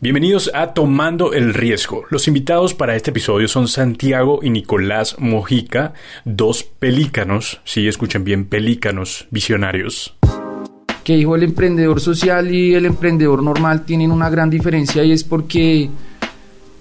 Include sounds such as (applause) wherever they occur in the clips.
Bienvenidos a Tomando el Riesgo. Los invitados para este episodio son Santiago y Nicolás Mojica, dos pelícanos, sí, escuchen bien, pelícanos visionarios. Que dijo el emprendedor social y el emprendedor normal tienen una gran diferencia y es porque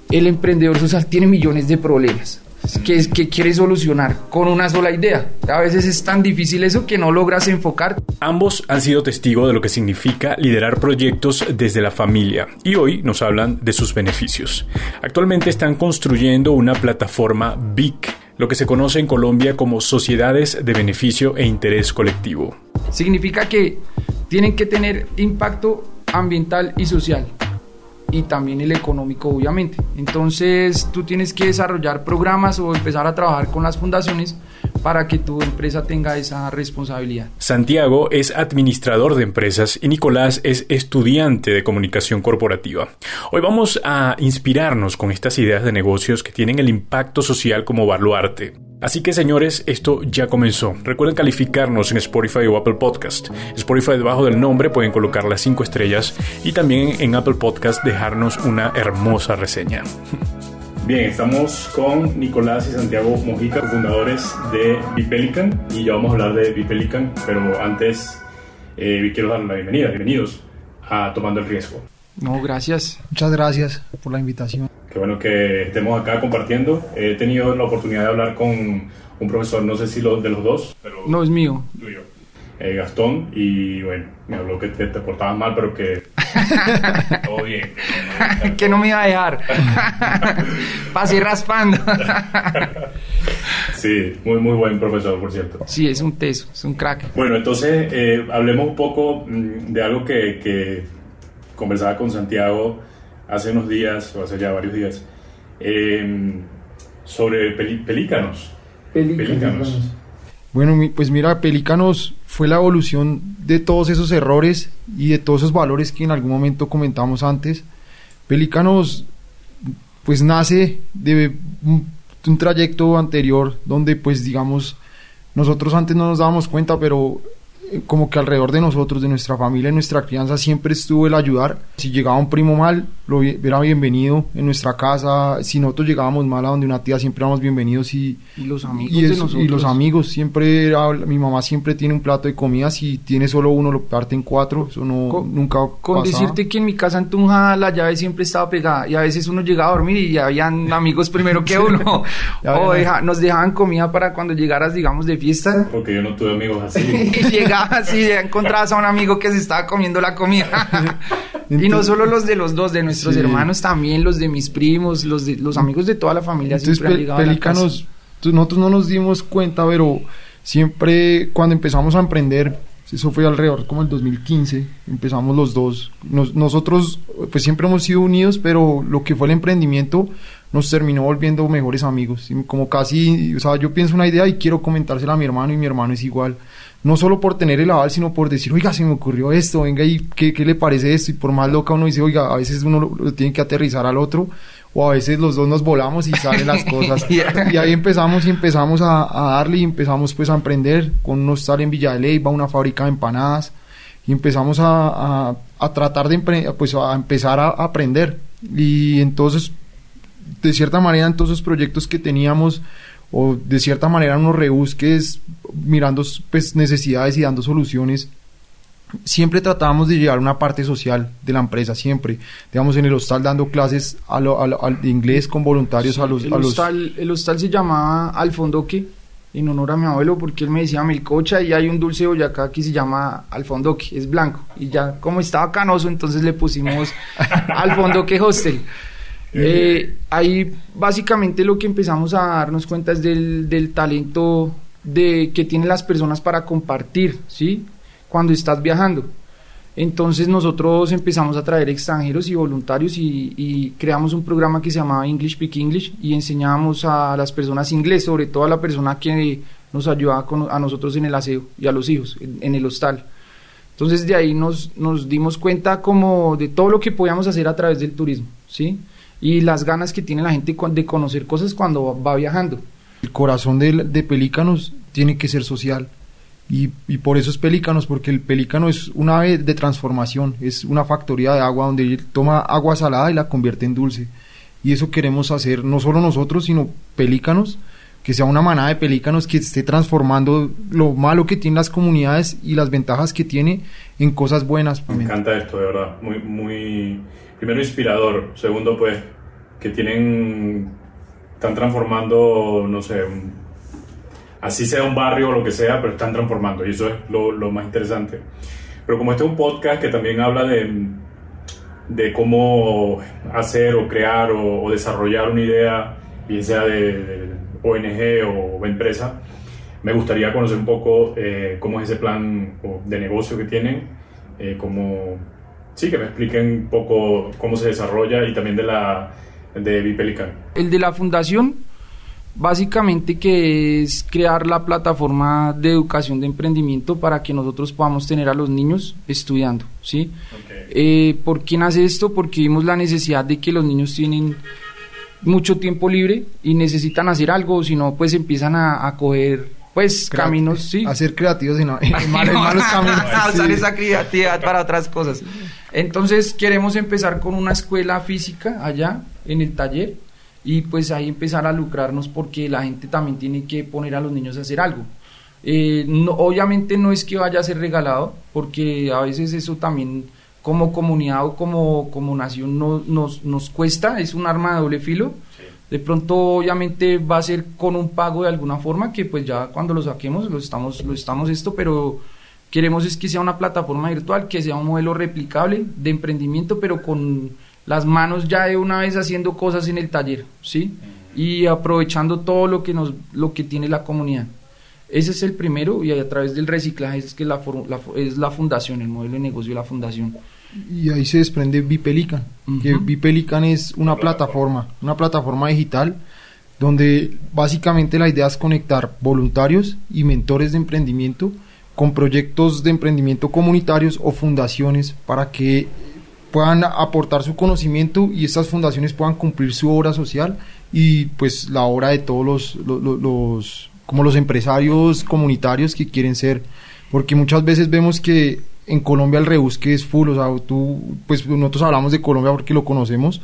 el emprendedor social tiene millones de problemas que, que quiere solucionar con una sola idea. A veces es tan difícil eso que no logras enfocar. Ambos han sido testigos de lo que significa liderar proyectos desde la familia y hoy nos hablan de sus beneficios. Actualmente están construyendo una plataforma BIC, lo que se conoce en Colombia como Sociedades de Beneficio e Interés Colectivo. Significa que tienen que tener impacto ambiental y social y también el económico, obviamente. Entonces, tú tienes que desarrollar programas o empezar a trabajar con las fundaciones para que tu empresa tenga esa responsabilidad. Santiago es administrador de empresas y Nicolás es estudiante de comunicación corporativa. Hoy vamos a inspirarnos con estas ideas de negocios que tienen el impacto social como baluarte. Así que señores, esto ya comenzó. Recuerden calificarnos en Spotify o Apple Podcast. Spotify debajo del nombre pueden colocar las 5 estrellas y también en Apple Podcast dejarnos una hermosa reseña. (laughs) Bien, estamos con Nicolás y Santiago Mojica, fundadores de Bipelican, y ya vamos a hablar de Bipelican, pero antes eh, quiero dar la bienvenida, bienvenidos a Tomando el Riesgo. No, gracias. Muchas gracias por la invitación. Qué bueno que estemos acá compartiendo. He tenido la oportunidad de hablar con un profesor, no sé si lo, de los dos, pero... No, es mío. Tuyo. Eh, Gastón, y bueno, me habló que te, te portabas mal, pero que (laughs) todo bien. que no me iba a dejar. (laughs) Pasé raspando. sí, muy, muy buen profesor, por cierto. Sí, es un teso, es un crack. Bueno, entonces eh, hablemos un poco mm, de algo que, que conversaba con Santiago hace unos días, o hace ya varios días, eh, sobre pelícanos. Pelícanos. Bueno, pues mira, Pelícanos fue la evolución de todos esos errores y de todos esos valores que en algún momento comentamos antes. Pelícanos pues nace de un, un trayecto anterior donde pues digamos nosotros antes no nos dábamos cuenta, pero como que alrededor de nosotros, de nuestra familia, en nuestra crianza, siempre estuvo el ayudar. Si llegaba un primo mal, lo era bienvenido en nuestra casa. Si nosotros llegábamos mal a donde una tía, siempre éramos bienvenidos. Y, y los amigos y, de eso, nosotros. y los amigos, siempre era, mi mamá siempre tiene un plato de comida. Si tiene solo uno, lo parte en cuatro. Eso no, Con- nunca Con pasaba. decirte que en mi casa en Tunja la llave siempre estaba pegada y a veces uno llegaba a dormir y ya habían (laughs) amigos primero que uno. (laughs) O deja- nos dejaban comida para cuando llegaras, digamos, de fiesta. Porque yo no tuve amigos así. (laughs) Y llegabas y ya encontrabas a un amigo que se estaba comiendo la comida. (laughs) y no Entonces- solo los de los dos, de nuestros Sí. hermanos también, los de mis primos, los de los amigos de toda la familia Entonces, siempre han Pe- llegado a la nosotros no nos dimos cuenta, pero siempre cuando empezamos a emprender, eso fue alrededor como el 2015, empezamos los dos. Nos- nosotros pues siempre hemos sido unidos, pero lo que fue el emprendimiento nos terminó volviendo mejores amigos. Como casi, o sea, yo pienso una idea y quiero comentársela a mi hermano y mi hermano es igual. No solo por tener el aval, sino por decir, oiga, se me ocurrió esto, venga, ¿y qué, qué le parece esto? Y por más loca uno dice, oiga, a veces uno lo, lo tiene que aterrizar al otro, o a veces los dos nos volamos y salen las cosas. (laughs) y ahí empezamos y empezamos a, a darle y empezamos pues a emprender con un hostal en Villa de Leyva, una fábrica de empanadas, y empezamos a, a- a tratar de pues a empezar a, a aprender. Y entonces, de cierta manera, en todos esos proyectos que teníamos, o de cierta manera unos rebusques, mirando pues necesidades y dando soluciones, siempre tratábamos de llegar a una parte social de la empresa, siempre. Digamos, en el hostal dando clases a lo- a lo- de inglés con voluntarios a los... el, a los hostal, el hostal se llamaba Alfondoque, en honor a mi abuelo, porque él me decía Melcocha y hay un dulce de Boyacá que se llama Alfondoque, es blanco. Y ya como estaba canoso, entonces le pusimos (laughs) Alfondoque Hostel. Eh, ahí básicamente lo que empezamos a darnos cuenta es del, del talento de, que tienen las personas para compartir, ¿sí? Cuando estás viajando. Entonces nosotros empezamos a traer extranjeros y voluntarios y, y creamos un programa que se llamaba English Speak English y enseñábamos a las personas inglés, sobre todo a la persona que nos ayudaba con- a nosotros en el aseo y a los hijos en, en el hostal. Entonces de ahí nos, nos dimos cuenta como de todo lo que podíamos hacer a través del turismo, ¿sí? Y las ganas que tiene la gente de conocer cosas cuando va viajando. El corazón de, de Pelícanos tiene que ser social. Y, y, por eso es Pelícanos, porque el pelícano es una ave de transformación, es una factoría de agua donde toma agua salada y la convierte en dulce. Y eso queremos hacer no solo nosotros, sino pelícanos, que sea una manada de pelícanos que esté transformando lo malo que tienen las comunidades y las ventajas que tiene en cosas buenas. Me encanta esto, de verdad. Muy, muy, primero inspirador. Segundo, pues, que tienen, están transformando, no sé, así sea un barrio o lo que sea, pero están transformando y eso es lo, lo más interesante. Pero como este es un podcast que también habla de, de cómo hacer o crear o, desarrollar una idea, bien sea de, ONG o, empresa, me gustaría conocer un poco eh, cómo es ese plan de negocio que tienen, eh, cómo, sí, que me expliquen un poco cómo se desarrolla y también de la de Bipelican. El de la fundación Básicamente que es crear la plataforma de educación de emprendimiento para que nosotros podamos tener a los niños estudiando, ¿sí? Eh, ¿Por qué nace esto? Porque vimos la necesidad de que los niños tienen mucho tiempo libre y necesitan hacer algo, si no pues empiezan a, a coger pues caminos, sí. A ser creativos y no, (laughs) en malos, caminos. (laughs) Usar esa creatividad para otras cosas. Entonces queremos empezar con una escuela física allá en el taller y pues ahí empezar a lucrarnos porque la gente también tiene que poner a los niños a hacer algo. Eh, obviamente no es que vaya a ser regalado, porque a veces eso también como comunidad o como, como nación no, nos, nos cuesta, es un arma de doble filo. De pronto obviamente va a ser con un pago de alguna forma, que pues ya cuando lo saquemos lo estamos, lo estamos esto, pero queremos es que sea una plataforma virtual, que sea un modelo replicable de emprendimiento, pero con las manos ya de una vez haciendo cosas en el taller, ¿sí? Y aprovechando todo lo que, nos, lo que tiene la comunidad. Ese es el primero y a través del reciclaje es que la, es la fundación, el modelo de negocio de la fundación. Y ahí se desprende Bipelican, que Bipelican es una plataforma, una plataforma digital donde básicamente la idea es conectar voluntarios y mentores de emprendimiento con proyectos de emprendimiento comunitarios o fundaciones para que puedan aportar su conocimiento y estas fundaciones puedan cumplir su obra social y pues la obra de todos los, los, como los empresarios comunitarios que quieren ser. Porque muchas veces vemos que en Colombia el rebusque es full, o sea, tú, pues nosotros hablamos de Colombia porque lo conocemos,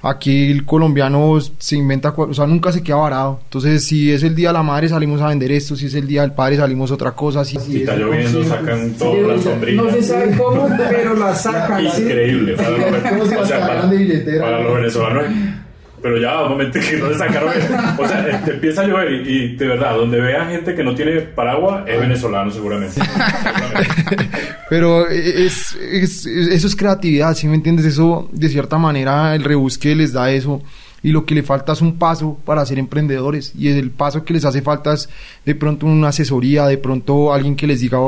Aquí el colombiano se inventa, o sea, nunca se queda varado. Entonces, si es el día de la madre, salimos a vender esto. Si es el día del padre, salimos a otra cosa. Si, si está lloviendo, sacan todas las sombrillas. No se sabe cómo, (laughs) pero la sacan. Increíble. Para, los, o sea, para, para los venezolanos pero ya, un momento que no le sacaron. o sea, te empieza a llover y, de verdad, donde vea gente que no tiene paraguas, es venezolano seguramente. pero es, es, eso es creatividad, ¿sí me entiendes? Eso, de cierta manera, el rebusque les da eso y lo que le falta es un paso para ser emprendedores y el paso que les hace falta es de pronto una asesoría, de pronto alguien que les diga,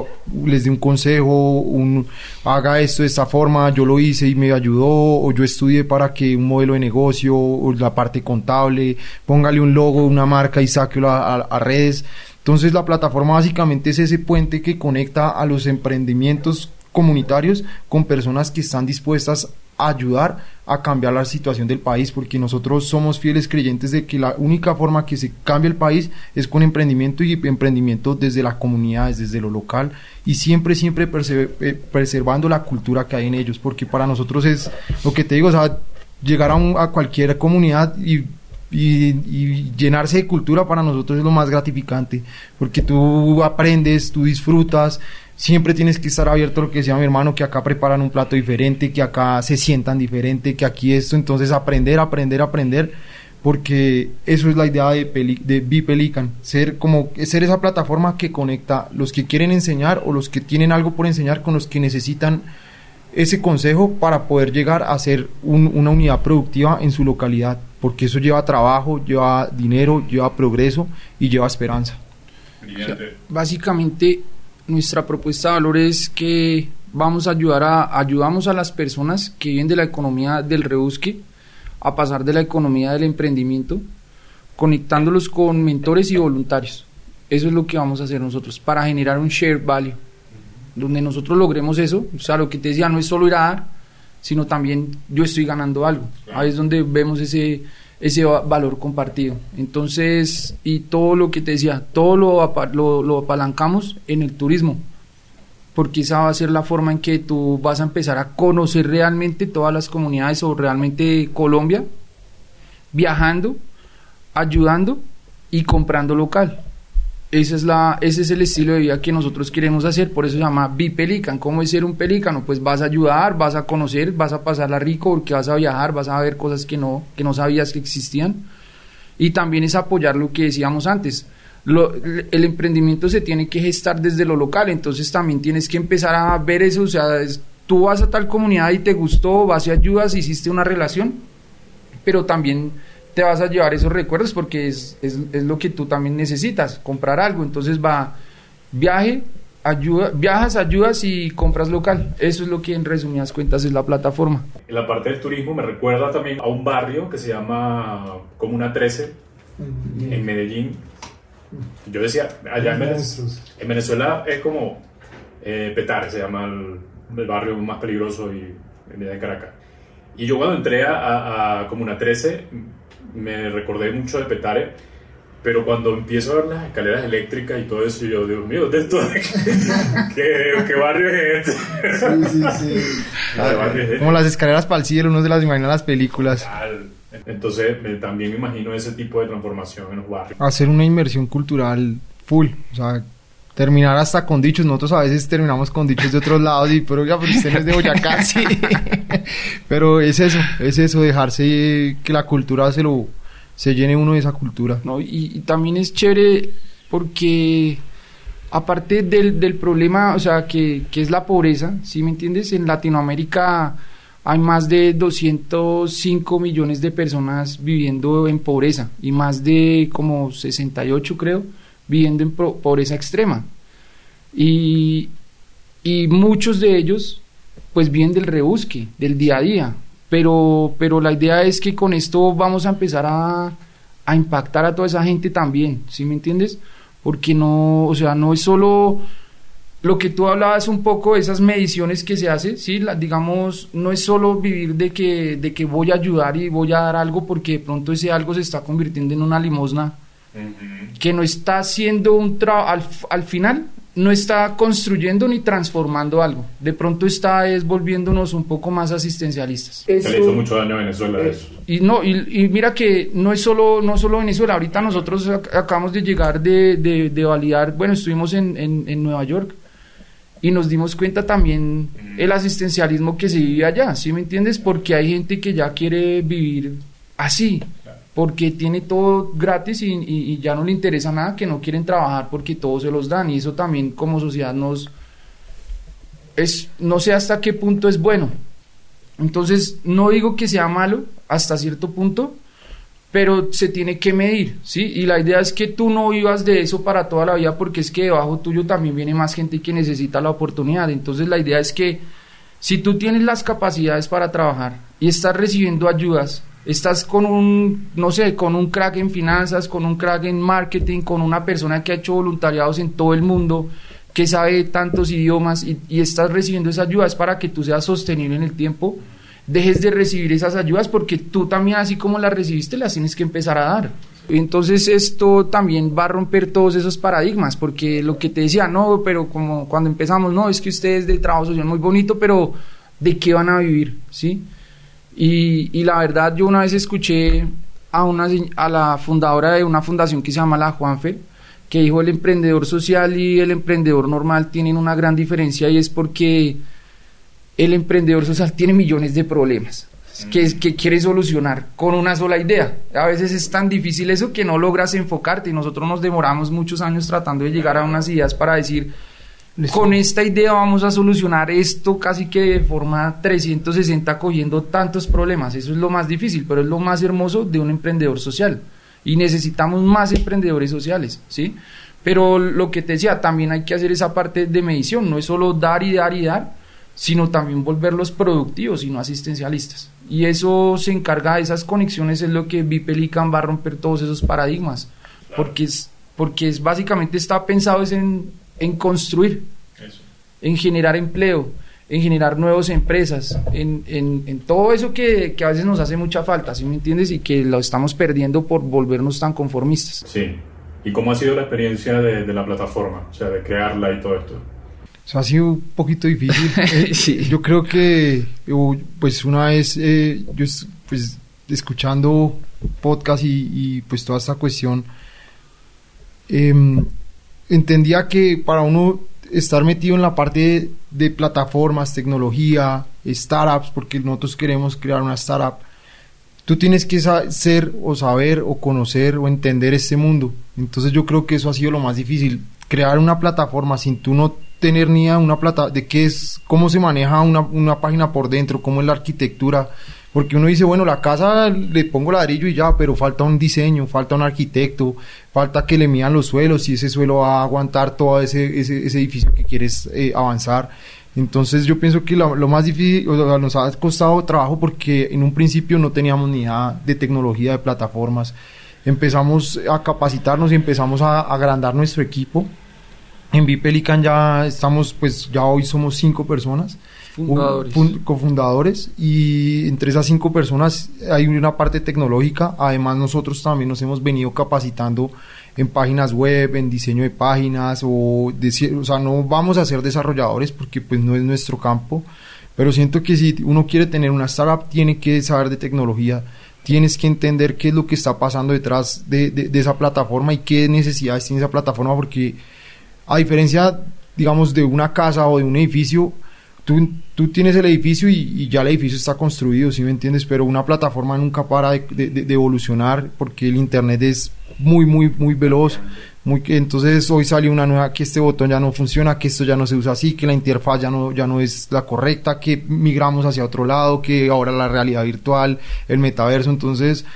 les dé un consejo, un haga esto de esta forma, yo lo hice y me ayudó o yo estudié para que un modelo de negocio o la parte contable, póngale un logo, una marca y sáquelo a, a redes. Entonces la plataforma básicamente es ese puente que conecta a los emprendimientos comunitarios con personas que están dispuestas ayudar a cambiar la situación del país, porque nosotros somos fieles creyentes de que la única forma que se cambia el país es con emprendimiento y emprendimiento desde las comunidades, desde lo local y siempre, siempre eh, preservando la cultura que hay en ellos, porque para nosotros es lo que te digo, llegar a, a cualquier comunidad y, llenarse de cultura para nosotros es lo más gratificante, porque tú aprendes, tú disfrutas, siempre tienes que estar abierto a lo que decía mi hermano, que acá preparan un plato diferente, que acá se sientan diferente, que aquí esto, entonces aprender, aprender, aprender, porque eso es la idea de, de Bipelican, ser como ser esa plataforma que conecta los que quieren enseñar o los que tienen algo por enseñar con los que necesitan ese consejo para poder llegar a ser una unidad productiva en su localidad, porque eso lleva trabajo, lleva dinero, lleva progreso y lleva esperanza. básicamente nuestra propuesta de valor es que vamos a ayudar a ayudamos a las personas que viven de la economía del rebusque a pasar de la economía del emprendimiento, conectándolos con mentores y voluntarios. Eso es lo que vamos a hacer nosotros para generar un share value, donde nosotros logremos eso. O sea, lo que te decía no es solo ir a dar, sino también yo estoy ganando algo. Ahí es donde vemos ese ese valor compartido. Entonces, y todo lo que te decía, todo lo, lo, apalancamos en el turismo, porque esa va a ser la forma en que tú vas a empezar a conocer realmente todas las comunidades o realmente Colombia, viajando, ayudando y comprando local. Ese es, la, ese es el estilo de vida que nosotros queremos hacer, por eso se llama Bipelican. ¿Cómo es ser un pelícano? Pues vas a ayudar, vas a conocer, vas a pasarla rico porque vas a viajar, vas a ver cosas que no, que no sabías que existían. Y también es apoyar lo que decíamos antes. el emprendimiento se tiene que gestar desde lo local, entonces también tienes que empezar a ver eso. O sea, tú vas a tal comunidad y te gustó, vas y ayudas, hiciste una relación, pero también te vas a llevar esos recuerdos porque es, es, es, lo que tú también necesitas, comprar algo. Entonces va, viaje, ayuda, viajas, ayudas y compras local. Eso es lo que en resumidas cuentas es la plataforma. En la parte del turismo me recuerda también a un barrio que se llama Comuna 13 en Medellín. Yo decía, allá en Venezuela, en Venezuela es como eh, Petare, se llama el, barrio más peligroso y, de Caracas. Y yo cuando entré a, a, a Comuna 13 me recordé mucho de Petare, pero cuando empiezo a ver las escaleras eléctricas y todo eso, yo, Dios mío, ¿de esto? (laughs) ¿Qué, ¿Qué, barrio es este? Sí, sí, sí. (laughs) Como las escaleras para el cielo, uno se las imagina en las películas. Entonces, también me imagino ese tipo de transformación en los barrios. Hacer una inversión cultural full, o sea, terminar hasta con dichos. Nosotros a veces terminamos con dichos de otros lados y, pero ya, pero usted no es de Boyacá, (laughs) sí. pero es eso, es eso, dejarse que la cultura se lo, se llene uno de esa cultura. No, y, también es chévere porque aparte del, del problema, o sea, que, que, es la pobreza, ¿sí me entiendes? En Latinoamérica hay más de 205 millones de personas viviendo en pobreza y más de como 68 creo viviendo en pobreza extrema. Y, y muchos de ellos pues vienen del rebusque, del día a día. Pero, pero la idea es que con esto vamos a empezar a, a impactar a toda esa gente también, ¿sí me entiendes? Porque no, o sea, no es solo lo que tú hablabas un poco esas mediciones que se hace, sí, digamos, no es solo vivir de que, de que voy a ayudar y voy a dar algo porque de pronto ese algo se está convirtiendo en una limosna que no está haciendo un trabajo, al, final no está construyendo ni transformando algo. De pronto está es volviéndonos un poco más asistencialistas. Se le hizo mucho daño a Venezuela eh, eso. Y no, y, mira que no es solo, no solo Venezuela, ahorita nosotros acabamos de llegar de, de, validar, bueno, estuvimos en, en, Nueva York y nos dimos cuenta también el asistencialismo que se vive allá, ¿sí me entiendes? Porque hay gente que ya quiere vivir así, porque tiene todo gratis y, ya no le interesa nada, que no quieren trabajar porque todo se los dan y eso también como sociedad nos es no sé hasta qué punto es bueno. Entonces, no digo que sea malo hasta cierto punto, pero se tiene que medir, ¿sí? Y la idea es que tú no vivas de eso para toda la vida porque es que debajo tuyo también viene más gente que necesita la oportunidad. Entonces, la idea es que si tú tienes las capacidades para trabajar y estás recibiendo ayudas estás con un, no sé, con un crack en finanzas, con un crack en marketing, con una persona que ha hecho voluntariados en todo el mundo, que sabe tantos idiomas y, estás recibiendo esas ayudas para que tú seas sostenible en el tiempo, dejes de recibir esas ayudas porque tú también, así como las recibiste, las tienes que empezar a dar. Entonces esto también va a romper todos esos paradigmas, porque lo que te decía, no, pero como cuando empezamos, no, es que ustedes del trabajo social muy bonito, pero ¿de qué van a vivir? ¿Sí? Y, la verdad, yo una vez escuché a, una, a la fundadora de una fundación que se llama la Juanfer, que dijo el emprendedor social y el emprendedor normal tienen una gran diferencia y es porque el emprendedor social tiene millones de problemas que, que quiere solucionar con una sola idea. A veces es tan difícil eso que no logras enfocarte y nosotros nos demoramos muchos años tratando de llegar a unas ideas para decir, con esta idea vamos a solucionar esto casi que de forma 360 cogiendo tantos problemas. Eso es lo más difícil, pero es lo más hermoso de un emprendedor social. Y necesitamos más emprendedores sociales, ¿sí? Pero lo que te decía, también hay que hacer esa parte de medición. No es solo dar y dar y dar, sino también volverlos productivos y no asistencialistas. Y eso se encarga de esas conexiones, es lo que Vipelican va a romper todos esos paradigmas. Porque es, porque es básicamente está pensado es en en construir, en generar empleo, en generar nuevas empresas, en, en, todo eso que, que, a veces nos hace mucha falta, ¿sí me entiendes? Y que lo estamos perdiendo por volvernos tan conformistas. Sí. ¿Y cómo ha sido la experiencia de, de la plataforma, o sea, de crearla y todo esto? Eso ha sido un poquito difícil. (laughs) Eh, sí. Yo creo que, pues una vez, eh, yo pues escuchando podcast y, y, pues toda esta cuestión, em, entendía que para uno estar metido en la parte de, plataformas, tecnología, startups, porque nosotros queremos crear una startup, tú tienes que ser o saber o conocer o entender este mundo. Entonces yo creo que eso ha sido lo más difícil, crear una plataforma sin tú no tener ni una plata de qué es, cómo se maneja una, una página por dentro, cómo es la arquitectura, porque uno dice, bueno, la casa le pongo ladrillo y ya, pero falta un diseño, falta un arquitecto, falta que le midan los suelos, si ese suelo va a aguantar todo ese, ese, edificio que quieres eh, avanzar. Entonces yo pienso que lo, más difícil, nos ha costado trabajo porque en un principio no teníamos ni idea de tecnología, de plataformas. Empezamos a capacitarnos y empezamos a agrandar nuestro equipo. En Vipelican ya estamos, pues ya hoy somos cinco personas Fundadores. cofundadores y entre esas cinco personas hay una parte tecnológica. Además nosotros también nos hemos venido capacitando en páginas web, en diseño de páginas o, de, o sea, no vamos a ser desarrolladores porque pues no es nuestro campo, pero siento que si uno quiere tener una startup tiene que saber de tecnología, tienes que entender qué es lo que está pasando detrás de, de esa plataforma y qué necesidades tiene esa plataforma porque a diferencia digamos de una casa o de un edificio tú, tú tienes el edificio y, ya el edificio está construido, ¿sí me entiendes? Pero una plataforma nunca para de, evolucionar porque el Internet es muy, muy, muy veloz. Muy, entonces hoy salió una nueva que este botón ya no funciona, que esto ya no se usa así, que la interfaz ya no, ya no es la correcta, que migramos hacia otro lado, que ahora la realidad virtual, el metaverso. Entonces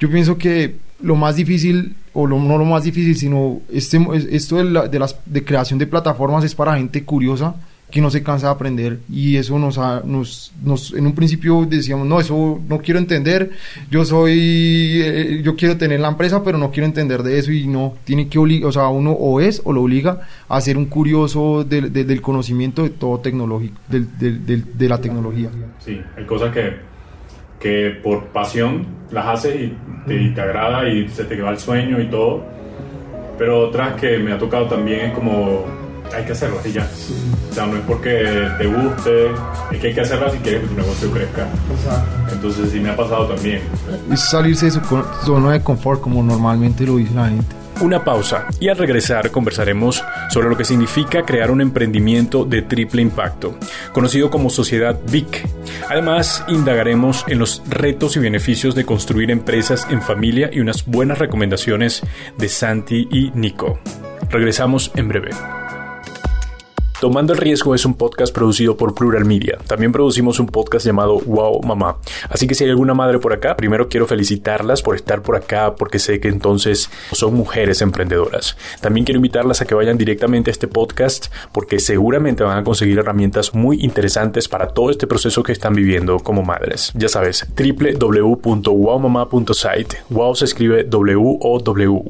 yo pienso que lo más difícil, o lo, no lo más difícil, sino este, esto de, de, las, de creación de plataformas es para gente curiosa que no se cansa de aprender y eso nos, nos, nos, en un principio decíamos, no, eso no quiero entender, yo soy, eh, yo quiero tener la empresa, pero no quiero entender de eso y no, tiene que obligar, o sea, uno o es o lo obliga a ser un curioso del conocimiento de todo tecnológico, de la tecnología. Sí, hay cosas que, que por pasión las haces y te, y te agrada y se te va el sueño y todo, pero otras que me ha tocado también es como hay que hacerlas y ya. O sea, no es porque te guste, es que hay que hacerlas si quieres que tu negocio crezca. Entonces sí me ha pasado también. Es salirse de su zona de confort como normalmente lo dice la gente. Una pausa y al regresar conversaremos sobre lo que significa crear un emprendimiento de triple impacto, conocido como Sociedad VIC. Además, indagaremos en los retos y beneficios de construir empresas en familia y unas buenas recomendaciones de Santi y Nico. Regresamos en breve. Tomando el Riesgo es un podcast producido por Plural Media. También producimos un podcast llamado Wow Mamá. Así que si hay alguna madre por acá, primero quiero felicitarlas por estar por acá porque sé que entonces son mujeres emprendedoras. También quiero invitarlas a que vayan directamente a este podcast porque seguramente van a conseguir herramientas muy interesantes para todo este proceso que están viviendo como madres. Ya sabes, www.wowmama.site. Wow se escribe W-O-W.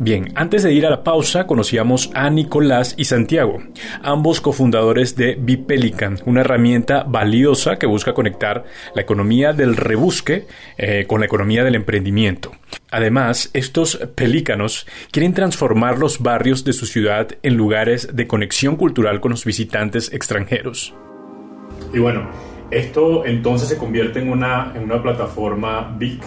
Bien, antes de ir a la pausa, conocíamos a Nicolás y Santiago, ambos cofundadores de Bipelican, una herramienta valiosa que busca conectar la economía del rebusque eh, con la economía del emprendimiento. Además, estos pelícanos quieren transformar los barrios de su ciudad en lugares de conexión cultural con los visitantes extranjeros. Y bueno, esto entonces se convierte en una, en una plataforma big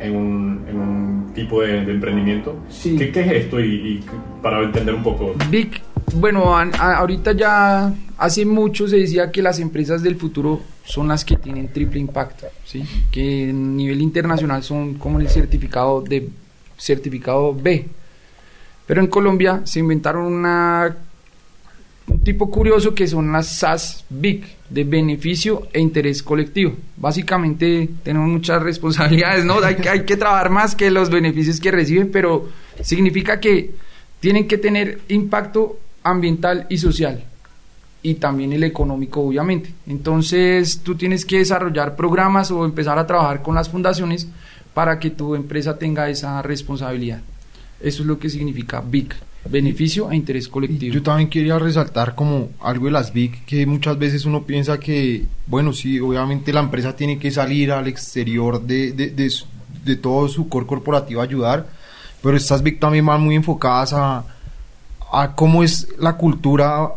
en un, tipo de, emprendimiento. ¿Qué, es esto? Y, para entender un poco. Big, bueno, ahorita ya hace mucho se decía que las empresas del futuro son las que tienen triple impacto, ¿sí? que a nivel internacional son como el certificado de certificado B. Pero en Colombia se inventaron una un tipo curioso que son las SAS BIC, de beneficio e interés colectivo. Básicamente tenemos muchas (laughs) responsabilidades, ¿no? Hay, que trabajar más que los beneficios que reciben, pero significa que tienen que tener impacto ambiental y social y también el económico, obviamente. Entonces, tú tienes que desarrollar programas o empezar a trabajar con las fundaciones para que tu empresa tenga esa responsabilidad. Eso es lo que significa BIC. Beneficio a interés colectivo. Yo también quería resaltar como algo de las BIC, que muchas veces uno piensa que, bueno, sí, obviamente la empresa tiene que salir al exterior de, de, de, de todo su core corporativo a ayudar, pero estas BIC también van muy enfocadas a, a cómo es la cultura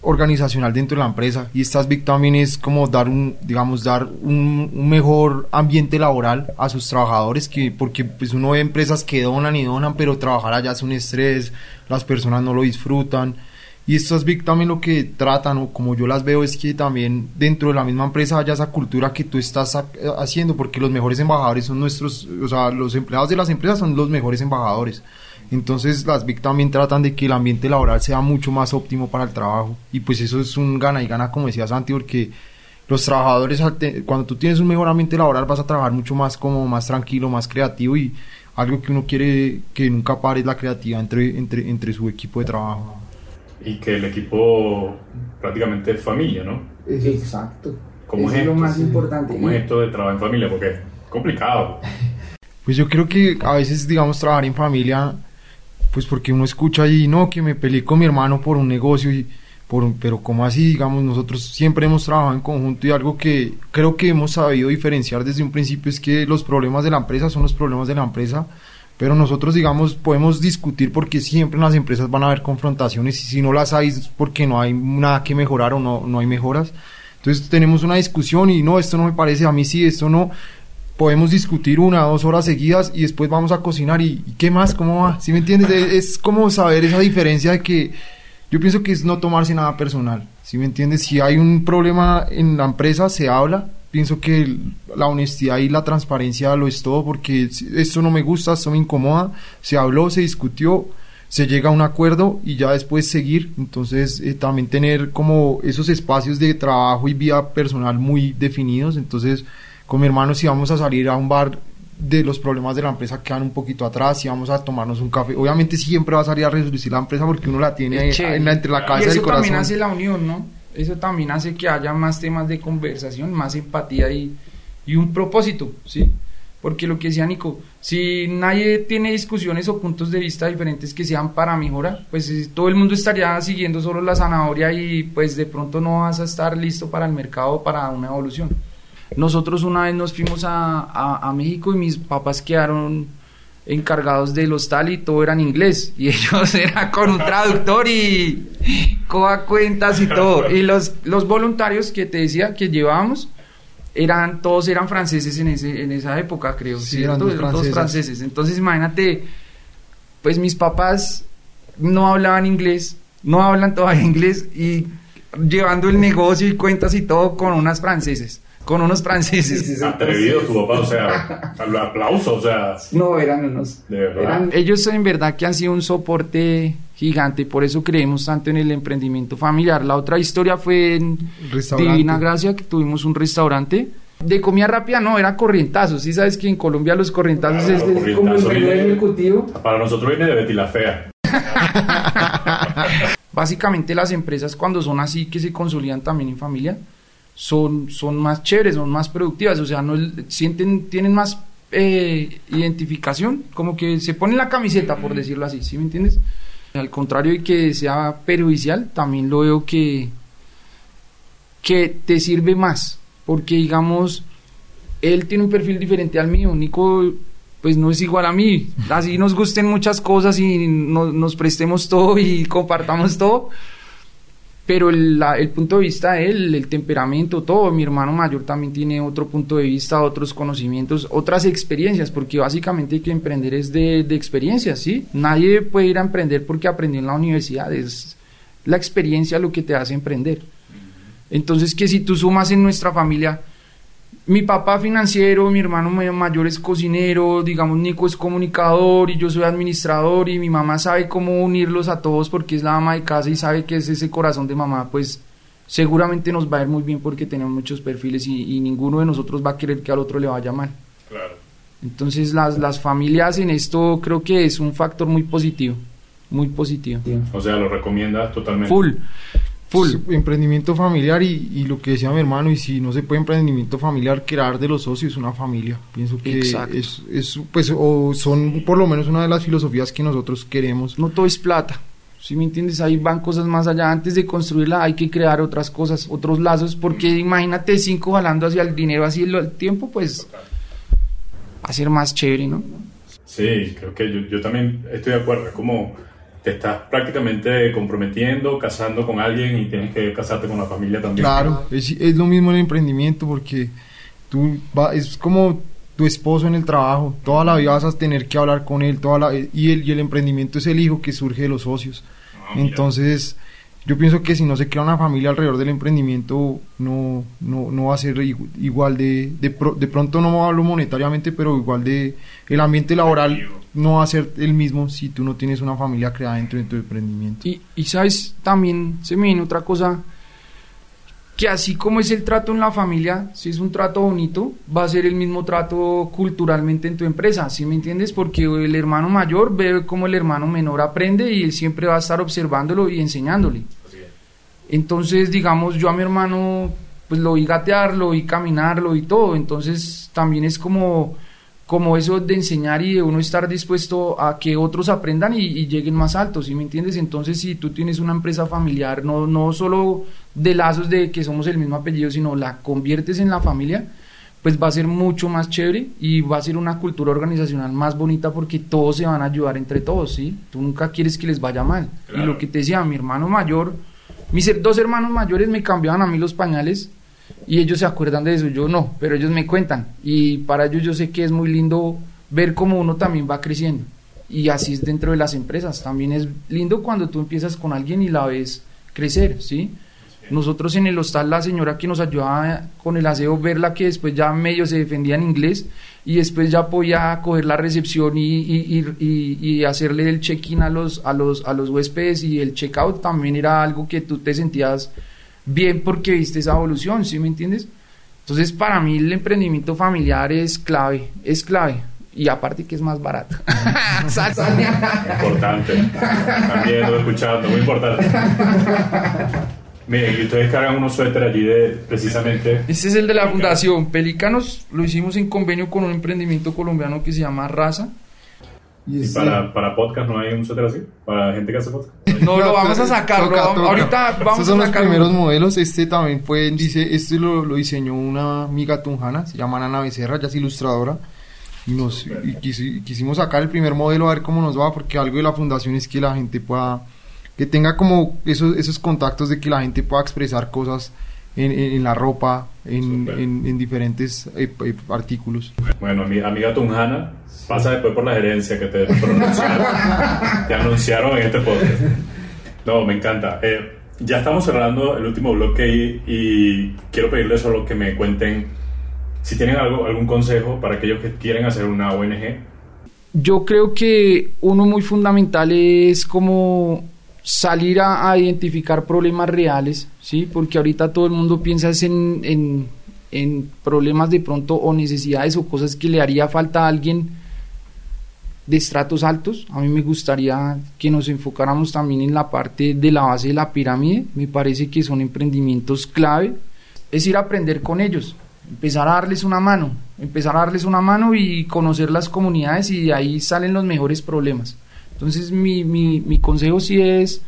organizacional dentro de la empresa y estas BIC también es como dar un digamos dar un, mejor ambiente laboral a sus trabajadores que porque pues uno ve empresas que donan y donan pero trabajar allá es un estrés las personas no lo disfrutan. Y estas BIC también lo que tratan o como yo las veo es que también dentro de la misma empresa haya esa cultura que tú estás haciendo porque los mejores embajadores son nuestros o sea los empleados de las empresas son los mejores embajadores entonces las BIC también tratan de que el ambiente laboral sea mucho más óptimo para el trabajo y pues eso es un gana y gana como decía Santi porque los trabajadores cuando tú tienes un mejor ambiente laboral vas a trabajar mucho más como más tranquilo, más creativo y algo que uno quiere que nunca pare es la creatividad entre, entre, entre su equipo de trabajo. Y que el equipo prácticamente es familia, ¿no? Exacto. ¿Cómo es, lo esto? más importante. ¿Cómo es esto de trabajar en familia? Porque es complicado. (laughs) Pues yo creo que a veces, digamos, trabajar en familia pues porque uno escucha ahí, no, que me peleé con mi hermano por un negocio y por pero como así, digamos, nosotros siempre hemos trabajado en conjunto y algo que creo que hemos sabido diferenciar desde un principio es que los problemas de la empresa son los problemas de la empresa, pero nosotros, digamos, podemos discutir porque siempre en las empresas van a haber confrontaciones y si no las hay es porque no hay nada que mejorar o no, no hay mejoras. Entonces tenemos una discusión y no, esto no me parece, a mí sí, esto no, podemos discutir una o dos horas seguidas y después vamos a cocinar y, ¿qué más? ¿Cómo va? ¿Sí me entiendes? Es, es, como saber esa diferencia de que yo pienso que es no tomarse nada personal. ¿Sí me entiendes? Si hay un problema en la empresa, se habla. Pienso que la honestidad y la transparencia lo es todo porque esto no me gusta, esto me incomoda. Se habló, se discutió, se llega a un acuerdo y ya después seguir. Entonces, eh, también tener como esos espacios de trabajo y vida personal muy definidos. Entonces, con mi hermano si vamos a salir a un bar de los problemas de la empresa quedan un poquito atrás y vamos a tomarnos un café. Obviamente siempre va a salir a reducir la empresa porque uno la tiene ahí, en la, entre la cabeza y eso y el corazón. también hace la unión, ¿no? Eso también hace que haya más temas de conversación, más empatía y, y un propósito, ¿sí? Porque lo que decía Nico, si nadie tiene discusiones o puntos de vista diferentes que sean para mejora, pues todo el mundo estaría siguiendo solo la zanahoria y pues de pronto no vas a estar listo para el mercado para una evolución. Nosotros una vez nos fuimos a, a, a, México y mis papás quedaron encargados del hostal y todo era en inglés. Y (laughs) ellos eran con un traductor y coa cuentas y todo. (laughs) Y los, los voluntarios que te decía que llevábamos, eran, todos eran franceses en, ese, en esa época, creo. Sí, eran todos franceses. franceses. Entonces imagínate, pues mis papás no hablaban inglés, no hablan todavía (laughs) inglés y llevando el negocio y cuentas y todo con unas franceses con unos franceses. Atrevido tu papá, o sea, (laughs) aplauso, o sea. No, eran unos. De verdad. Eran, ellos en verdad que han sido un soporte gigante, por eso creemos tanto en el emprendimiento familiar. La otra historia fue en Divina Gracia, que tuvimos un restaurante. De comida rápida no, era corrientazo. Sí sabes que en Colombia los corrientazos Claro, es, los como el corrientazos menú ejecutivo. Para nosotros viene de Betty la Fea. (laughs) Básicamente las empresas cuando son así que se consolidan también en familia son, son más chéveres, son más productivas, o sea, no sienten, tienen más eh, identificación, como que se ponen la camiseta, por decirlo así, ¿sí me entiendes? Al contrario de que sea perjudicial, también lo veo que, que te sirve más, porque digamos, él tiene un perfil diferente al mío, Nico pues no es igual a mí, así nos gusten muchas cosas y no- nos prestemos todo y compartamos todo, pero el, la- el punto de vista de él, el temperamento, todo, mi hermano mayor también tiene otro punto de vista, otros conocimientos, otras experiencias, porque básicamente hay que emprender es de, de experiencias, ¿sí? Nadie puede ir a emprender porque aprendió en la universidad, es la experiencia lo que te hace emprender. Entonces, que si tú sumas en nuestra familia, mi papá financiero, mi hermano ma- mayor es cocinero, digamos Nico es comunicador y yo soy administrador y mi mamá sabe cómo unirlos a todos porque es la ama de casa y sabe que es ese corazón de mamá, pues seguramente nos va a ir muy bien porque tenemos muchos perfiles y, y ninguno de nosotros va a querer que al otro le vaya mal. Claro. Entonces las, las familias en esto creo que es un factor muy positivo, muy positivo. O sea, lo recomiendas totalmente. Full. Full. Emprendimiento familiar y, y, lo que decía mi hermano, y si no se puede emprendimiento familiar, crear de los socios una familia. Pienso que es, es, pues, o son por lo menos una de las filosofías que nosotros queremos. No todo es plata. Si me entiendes, ahí van cosas más allá. Antes de construirla hay que crear otras cosas, otros lazos, porque imagínate cinco jalando hacia el dinero así el, tiempo, pues va a ser más chévere, ¿no? Sí, creo que yo, yo también estoy de acuerdo. Es como te estás prácticamente comprometiendo, casando con alguien y tienes que casarte con la familia también. Claro, es, es lo mismo el emprendimiento porque tú va, es como tu esposo en el trabajo, toda la vida vas a tener que hablar con él, toda la, y, el, y el emprendimiento es el hijo que surge de los socios. Ah, Entonces, yo pienso que si no se crea una familia alrededor del emprendimiento, no, no, no va a ser igual de, de, de pronto no hablo monetariamente, pero igual de, el ambiente laboral no va a ser el mismo si tú no tienes una familia creada dentro de tu emprendimiento. Y, y sabes, también se me viene otra cosa que así como es el trato en la familia, si es un trato bonito, va a ser el mismo trato culturalmente en tu empresa, ¿sí me entiendes? Porque el hermano mayor ve cómo el hermano menor aprende y él siempre va a estar observándolo y enseñándole. Entonces, digamos, yo a mi hermano, pues lo vi gatearlo, y caminarlo y todo, entonces también es como como eso de enseñar y de uno estar dispuesto a que otros aprendan y, lleguen más altos, ¿sí me entiendes? Entonces, si tú tienes una empresa familiar, no, no solo de lazos de que somos el mismo apellido, sino la conviertes en la familia, pues va a ser mucho más chévere y va a ser una cultura organizacional más bonita porque todos se van a ayudar entre todos, ¿sí? Tú nunca quieres que les vaya mal. Y lo que te decía, mi hermano mayor, mis dos hermanos mayores me cambiaban a mí los pañales y ellos se acuerdan de eso, yo no, pero ellos me cuentan y para ellos yo sé que es muy lindo ver cómo uno también va creciendo y así es dentro de las empresas, también es lindo cuando tú empiezas con alguien y la ves crecer, ¿sí? Nosotros en el hostal, la señora que nos ayudaba con el aseo, verla que después ya medio se defendía en inglés y después ya podía coger la recepción y, y, y, y hacerle el check-in a los, a, los, a los huéspedes y el check-out también era algo que tú te sentías bien porque viste esa evolución, ¿sí me entiendes? Entonces, para mí el emprendimiento familiar es clave, es clave. Y aparte que es más barato. (laughs) importante. También lo he escuchado, muy importante. Miren, y ustedes cargan unos suéteres allí de precisamente. Este es el de la Fundación Pelícanos. Lo hicimos en convenio con un emprendimiento colombiano que se llama Raza. ¿Y, para, para podcast no hay un suéter así? ¿Para gente que hace podcast? No, lo vamos a sacar. Ahorita vamos Estos son los primeros modelos. Este también fue, dice, este lo, lo diseñó una amiga tunjana, se llama Ana Becerra, ya es ilustradora. Y, nos, y quisimos sacar el primer modelo a ver cómo nos va, porque algo de la fundación es que la gente pueda, que tenga como esos, esos contactos de que la gente pueda expresar cosas en, en, la ropa, en, en diferentes eh, eh, artículos. Bueno, mi amiga Tunjana, Pasa después por la gerencia que te (laughs) pronunciaron, te anunciaron en este podcast. No, me encanta. Eh, ya estamos cerrando el último bloque y, y, quiero pedirles solo que me cuenten si tienen algo, algún consejo para aquellos que quieren hacer una ONG. Yo creo que uno muy fundamental es como salir a, identificar problemas reales, ¿sí? Porque ahorita todo el mundo piensa en, en, en problemas de pronto o necesidades o cosas que le haría falta a alguien de estratos altos. A mí me gustaría que nos enfocáramos también en la parte de la base de la pirámide. Me parece que son emprendimientos clave. Es ir a aprender con ellos, empezar a darles una mano, empezar a darles una mano y conocer las comunidades y de ahí salen los mejores problemas. Entonces mi, mi, mi consejo sí es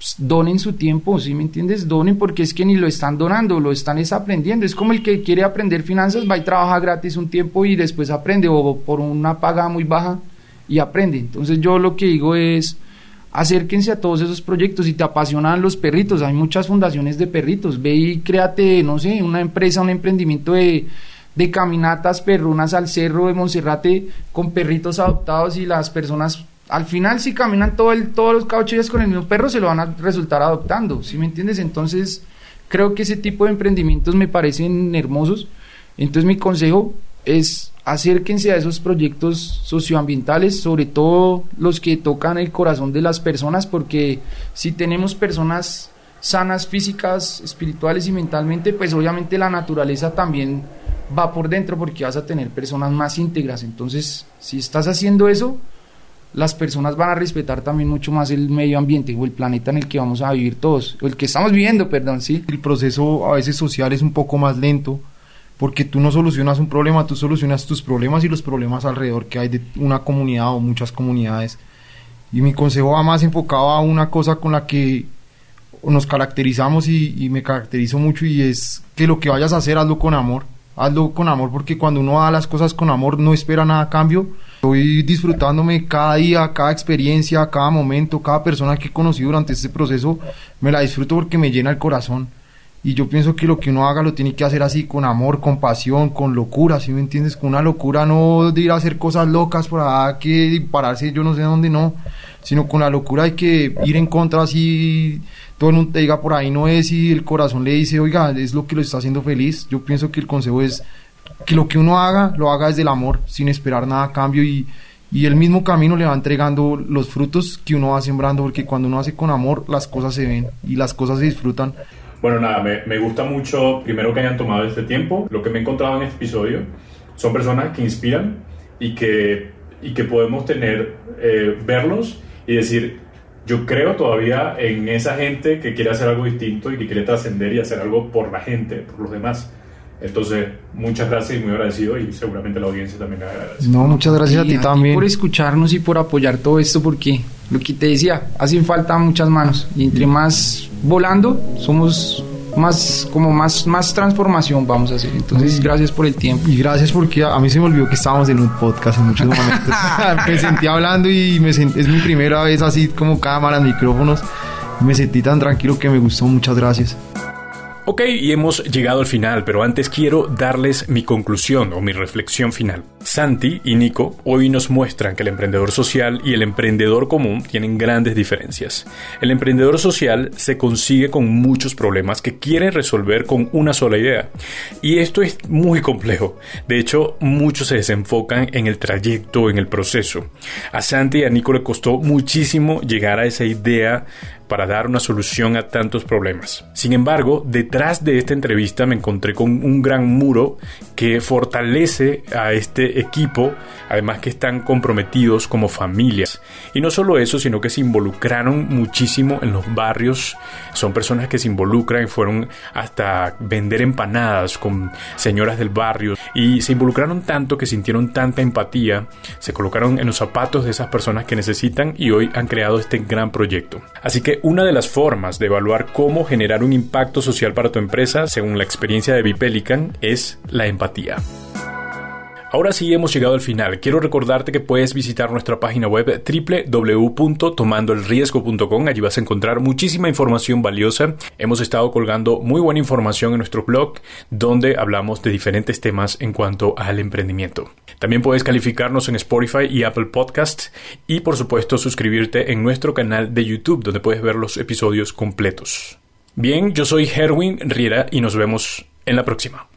pues, donen su tiempo, ¿sí me entiendes? Donen porque es que ni lo están donando, lo están es aprendiendo. Es como el que quiere aprender finanzas, va y trabaja gratis un tiempo y después aprende o por una paga muy baja y aprende. Entonces yo lo que digo es, acérquense a todos esos proyectos. Si te apasionan los perritos, hay muchas fundaciones de perritos. Ve y créate, no sé, una empresa, un emprendimiento de, de caminatas perrunas al cerro de Monserrate con perritos adoptados y las personas al final si caminan todo el, todos los cauchillas con el mismo perro se lo van a resultar adoptando, ¿sí me entiendes? Entonces creo que ese tipo de emprendimientos me parecen hermosos. Entonces mi consejo es acérquense a esos proyectos socioambientales, sobre todo los que tocan el corazón de las personas, porque si tenemos personas sanas físicas, espirituales y mentalmente, pues obviamente la naturaleza también va por dentro porque vas a tener personas más íntegras. Entonces, si estás haciendo eso, las personas van a respetar también mucho más el medio ambiente o el planeta en el que vamos a vivir todos, o el que estamos viviendo, perdón, sí. El proceso a veces social es un poco más lento porque tú no solucionas un problema, tú solucionas tus problemas y los problemas alrededor que hay de una comunidad o muchas comunidades. Y mi consejo va más enfocado a una cosa con la que nos caracterizamos y, me caracterizo mucho y es que lo que vayas a hacer, hazlo con amor. Hazlo con amor porque cuando uno da las cosas con amor no espera nada a cambio. Estoy disfrutándome cada día, cada experiencia, cada momento, cada persona que he conocido durante este proceso. Me la disfruto porque me llena el corazón y yo pienso que lo que uno haga lo tiene que hacer así, con amor, con pasión, con locura, ¿sí me entiendes? Con una locura no de ir a hacer cosas locas para que pararse yo no sé dónde no, sino con la locura hay que ir en contra así, todo el mundo te diga por ahí no es y el corazón le dice, oiga, es lo que lo está haciendo feliz. Yo pienso que el consejo es que lo que uno haga, lo haga desde el amor, sin esperar nada a cambio y, y el mismo camino le va entregando los frutos que uno va sembrando, porque cuando uno hace con amor, las cosas se ven y las cosas se disfrutan. Bueno, nada, me, me, gusta mucho, primero que hayan tomado este tiempo. Lo que me he encontrado en este episodio son personas que inspiran y que, y que podemos tener, eh, verlos y decir, yo creo todavía en esa gente que quiere hacer algo distinto y que quiere trascender y hacer algo por la gente, por los demás. Entonces, muchas gracias y muy agradecido y seguramente la audiencia también agradece. No, muchas gracias a ti también. por escucharnos y por apoyar todo esto porque lo que te decía, hacen falta muchas manos y entre más volando somos más como más más transformación vamos a hacer. Entonces, gracias por el tiempo. Y gracias porque a mí se me olvidó que estábamos en un podcast en muchos momentos. (laughs) (laughs) me sentí hablando y me es mi primera vez así como cámara, micrófonos. Me sentí tan tranquilo que me gustó. Muchas gracias. Ok, y hemos llegado al final, pero antes quiero darles mi conclusión o mi reflexión final. Santi y Nico hoy nos muestran que el emprendedor social y el emprendedor común tienen grandes diferencias. El emprendedor social se consigue con muchos problemas que quiere resolver con una sola idea. Y esto es muy complejo. De hecho, muchos se desenfocan en el trayecto, en el proceso. A Santi y a Nico le costó muchísimo llegar a esa idea para dar una solución a tantos problemas. Sin embargo, detrás de esta entrevista me encontré con un gran muro que fortalece a este equipo, además que están comprometidos como familias. Y no solo eso, sino que se involucraron muchísimo en los barrios. Son personas que se involucran y fueron hasta vender empanadas con señoras del barrio y se involucraron tanto que sintieron tanta empatía, se colocaron en los zapatos de esas personas que necesitan y hoy han creado este gran proyecto. Así que una de las formas de evaluar cómo generar un impacto social para tu empresa, según la experiencia de Bipelican, es la Ahora sí hemos llegado al final. Quiero recordarte que puedes visitar nuestra página web www.tomandoelriesgo.com. Allí vas a encontrar muchísima información valiosa. Hemos estado colgando muy buena información en nuestro blog donde hablamos de diferentes temas en cuanto al emprendimiento. También puedes calificarnos en Spotify y Apple Podcasts y por supuesto suscribirte en nuestro canal de YouTube donde puedes ver los episodios completos. Bien, yo soy Herwin Riera y nos vemos en la próxima.